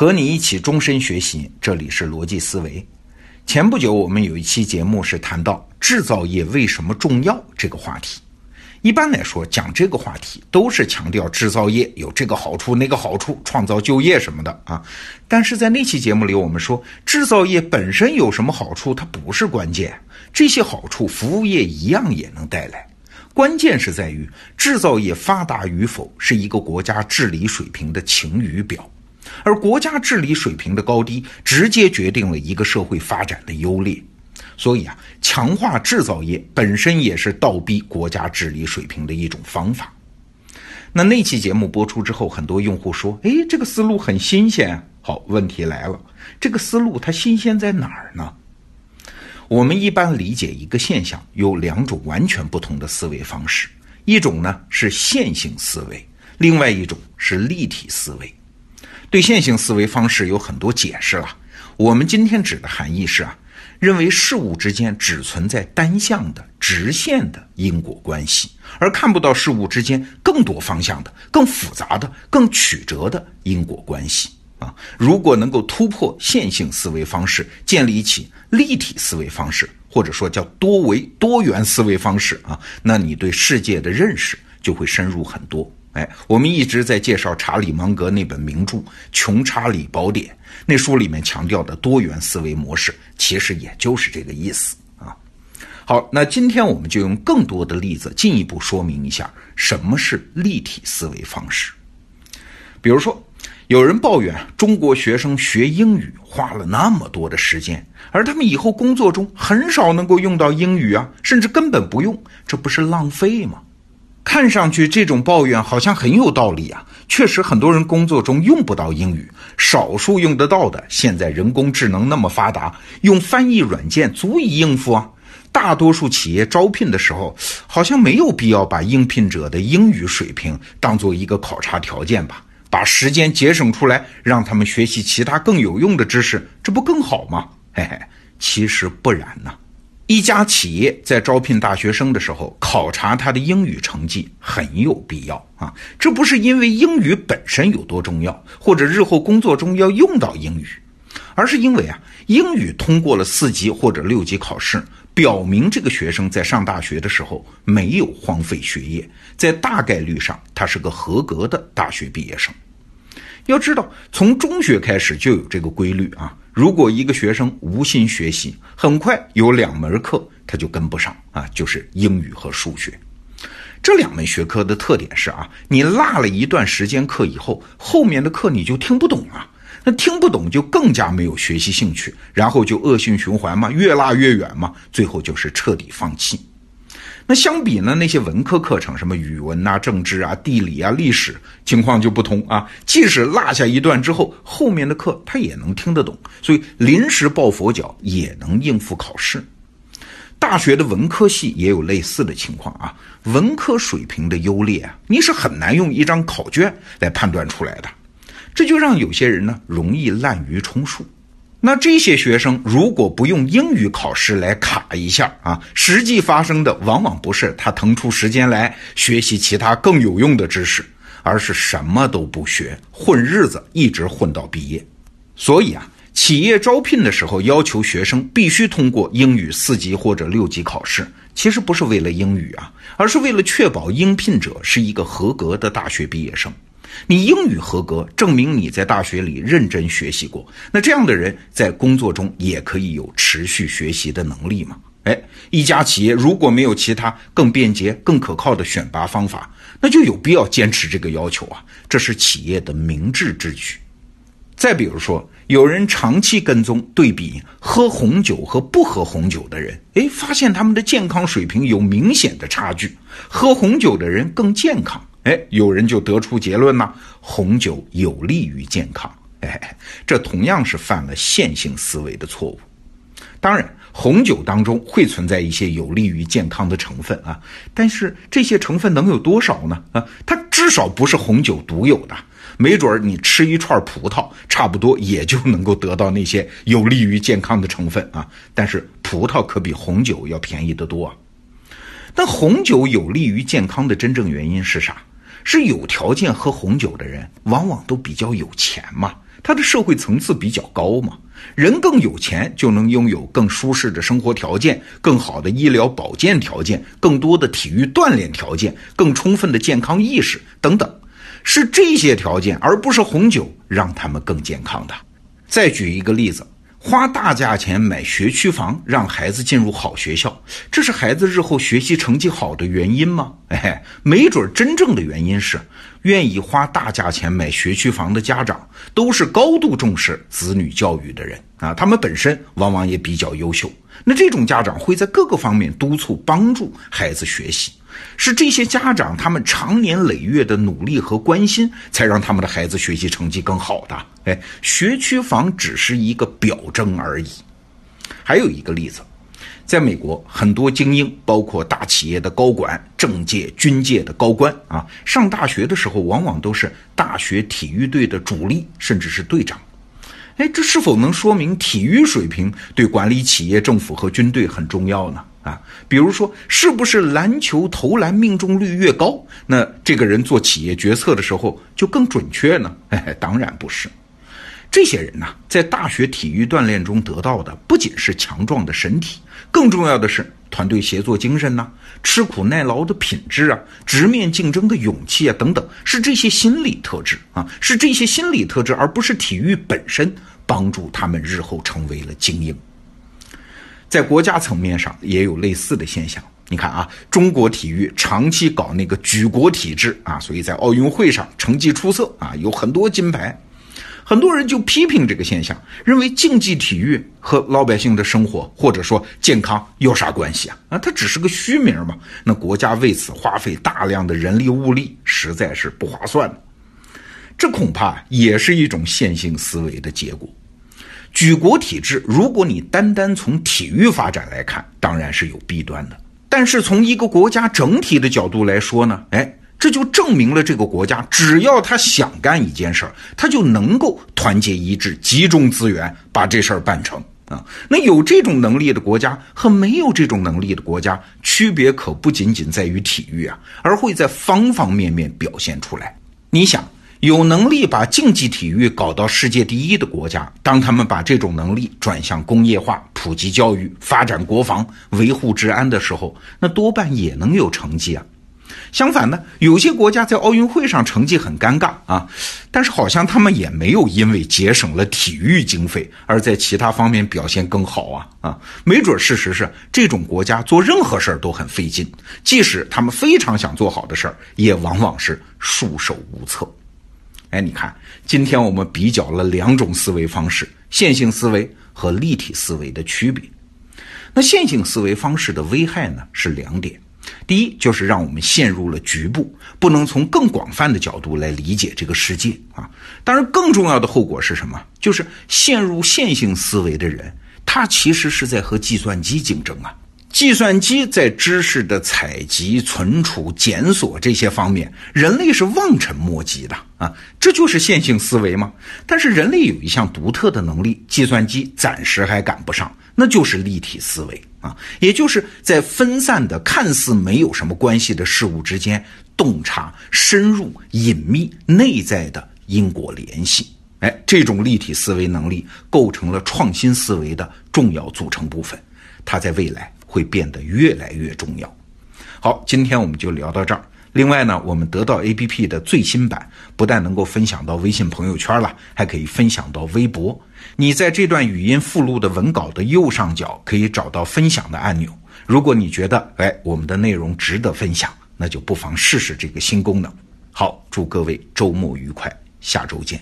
和你一起终身学习，这里是逻辑思维。前不久我们有一期节目是谈到制造业为什么重要这个话题。一般来说，讲这个话题都是强调制造业有这个好处、那个好处，创造就业什么的啊。但是在那期节目里，我们说制造业本身有什么好处，它不是关键。这些好处，服务业一样也能带来。关键是在于制造业发达与否是一个国家治理水平的晴雨表。而国家治理水平的高低，直接决定了一个社会发展的优劣。所以啊，强化制造业本身也是倒逼国家治理水平的一种方法。那那期节目播出之后，很多用户说：“哎，这个思路很新鲜。”好，问题来了，这个思路它新鲜在哪儿呢？我们一般理解一个现象有两种完全不同的思维方式，一种呢是线性思维，另外一种是立体思维。对线性思维方式有很多解释了。我们今天指的含义是啊，认为事物之间只存在单向的直线的因果关系，而看不到事物之间更多方向的、更复杂的、更曲折的因果关系啊。如果能够突破线性思维方式，建立起立体思维方式，或者说叫多维多元思维方式啊，那你对世界的认识就会深入很多。哎，我们一直在介绍查理芒格那本名著《穷查理宝典》，那书里面强调的多元思维模式，其实也就是这个意思啊。好，那今天我们就用更多的例子进一步说明一下什么是立体思维方式。比如说，有人抱怨中国学生学英语花了那么多的时间，而他们以后工作中很少能够用到英语啊，甚至根本不用，这不是浪费吗？看上去这种抱怨好像很有道理啊！确实，很多人工作中用不到英语，少数用得到的，现在人工智能那么发达，用翻译软件足以应付啊。大多数企业招聘的时候，好像没有必要把应聘者的英语水平当做一个考察条件吧？把时间节省出来，让他们学习其他更有用的知识，这不更好吗？嘿嘿，其实不然呢。一家企业在招聘大学生的时候，考察他的英语成绩很有必要啊！这不是因为英语本身有多重要，或者日后工作中要用到英语，而是因为啊，英语通过了四级或者六级考试，表明这个学生在上大学的时候没有荒废学业，在大概率上他是个合格的大学毕业生。要知道，从中学开始就有这个规律啊。如果一个学生无心学习，很快有两门课他就跟不上啊，就是英语和数学。这两门学科的特点是啊，你落了一段时间课以后，后面的课你就听不懂了。那听不懂就更加没有学习兴趣，然后就恶性循环嘛，越落越远嘛，最后就是彻底放弃。那相比呢，那些文科课程，什么语文啊、政治啊、地理啊、历史，情况就不同啊。即使落下一段之后，后面的课他也能听得懂，所以临时抱佛脚也能应付考试。大学的文科系也有类似的情况啊。文科水平的优劣啊，你是很难用一张考卷来判断出来的，这就让有些人呢容易滥竽充数。那这些学生如果不用英语考试来卡一下啊，实际发生的往往不是他腾出时间来学习其他更有用的知识，而是什么都不学，混日子，一直混到毕业。所以啊，企业招聘的时候要求学生必须通过英语四级或者六级考试，其实不是为了英语啊，而是为了确保应聘者是一个合格的大学毕业生。你英语合格，证明你在大学里认真学习过。那这样的人在工作中也可以有持续学习的能力嘛？哎，一家企业如果没有其他更便捷、更可靠的选拔方法，那就有必要坚持这个要求啊！这是企业的明智之举。再比如说，有人长期跟踪对比喝红酒和不喝红酒的人，哎，发现他们的健康水平有明显的差距，喝红酒的人更健康。哎，有人就得出结论呢，红酒有利于健康。哎，这同样是犯了线性思维的错误。当然，红酒当中会存在一些有利于健康的成分啊，但是这些成分能有多少呢？啊，它至少不是红酒独有的。没准儿你吃一串葡萄，差不多也就能够得到那些有利于健康的成分啊。但是葡萄可比红酒要便宜得多啊。那红酒有利于健康的真正原因是啥？是有条件喝红酒的人，往往都比较有钱嘛，他的社会层次比较高嘛。人更有钱，就能拥有更舒适的生活条件、更好的医疗保健条件、更多的体育锻炼条件、更充分的健康意识等等。是这些条件，而不是红酒，让他们更健康的。再举一个例子。花大价钱买学区房，让孩子进入好学校，这是孩子日后学习成绩好的原因吗？哎，没准真正的原因是，愿意花大价钱买学区房的家长，都是高度重视子女教育的人啊，他们本身往往也比较优秀。那这种家长会在各个方面督促帮助孩子学习。是这些家长他们长年累月的努力和关心，才让他们的孩子学习成绩更好的。哎，学区房只是一个表征而已。还有一个例子，在美国，很多精英，包括大企业的高管、政界、军界的高官啊，上大学的时候往往都是大学体育队的主力，甚至是队长。哎，这是否能说明体育水平对管理企业、政府和军队很重要呢？啊，比如说，是不是篮球投篮命中率越高，那这个人做企业决策的时候就更准确呢？哎，当然不是。这些人呢，在大学体育锻炼中得到的不仅是强壮的身体，更重要的是团队协作精神呐，吃苦耐劳的品质啊，直面竞争的勇气啊，等等，是这些心理特质啊，是这些心理特质，而不是体育本身，帮助他们日后成为了精英。在国家层面上也有类似的现象。你看啊，中国体育长期搞那个举国体制啊，所以在奥运会上成绩出色啊，有很多金牌。很多人就批评这个现象，认为竞技体育和老百姓的生活或者说健康有啥关系啊？啊，它只是个虚名嘛。那国家为此花费大量的人力物力，实在是不划算这恐怕也是一种线性思维的结果。举国体制，如果你单单从体育发展来看，当然是有弊端的。但是从一个国家整体的角度来说呢，哎，这就证明了这个国家只要他想干一件事儿，他就能够团结一致，集中资源把这事儿办成啊。那有这种能力的国家和没有这种能力的国家，区别可不仅仅在于体育啊，而会在方方面面表现出来。你想。有能力把竞技体育搞到世界第一的国家，当他们把这种能力转向工业化、普及教育、发展国防、维护治安的时候，那多半也能有成绩啊。相反呢，有些国家在奥运会上成绩很尴尬啊，但是好像他们也没有因为节省了体育经费而在其他方面表现更好啊啊，没准事实是这种国家做任何事儿都很费劲，即使他们非常想做好的事儿，也往往是束手无策。哎，你看，今天我们比较了两种思维方式：线性思维和立体思维的区别。那线性思维方式的危害呢是两点：第一，就是让我们陷入了局部，不能从更广泛的角度来理解这个世界啊。当然，更重要的后果是什么？就是陷入线性思维的人，他其实是在和计算机竞争啊。计算机在知识的采集、存储、检索这些方面，人类是望尘莫及的啊！这就是线性思维吗？但是人类有一项独特的能力，计算机暂时还赶不上，那就是立体思维啊！也就是在分散的、看似没有什么关系的事物之间，洞察深入、隐秘、内在的因果联系。哎，这种立体思维能力构成了创新思维的重要组成部分，它在未来。会变得越来越重要。好，今天我们就聊到这儿。另外呢，我们得到 APP 的最新版不但能够分享到微信朋友圈了，还可以分享到微博。你在这段语音附录的文稿的右上角可以找到分享的按钮。如果你觉得哎我们的内容值得分享，那就不妨试试这个新功能。好，祝各位周末愉快，下周见。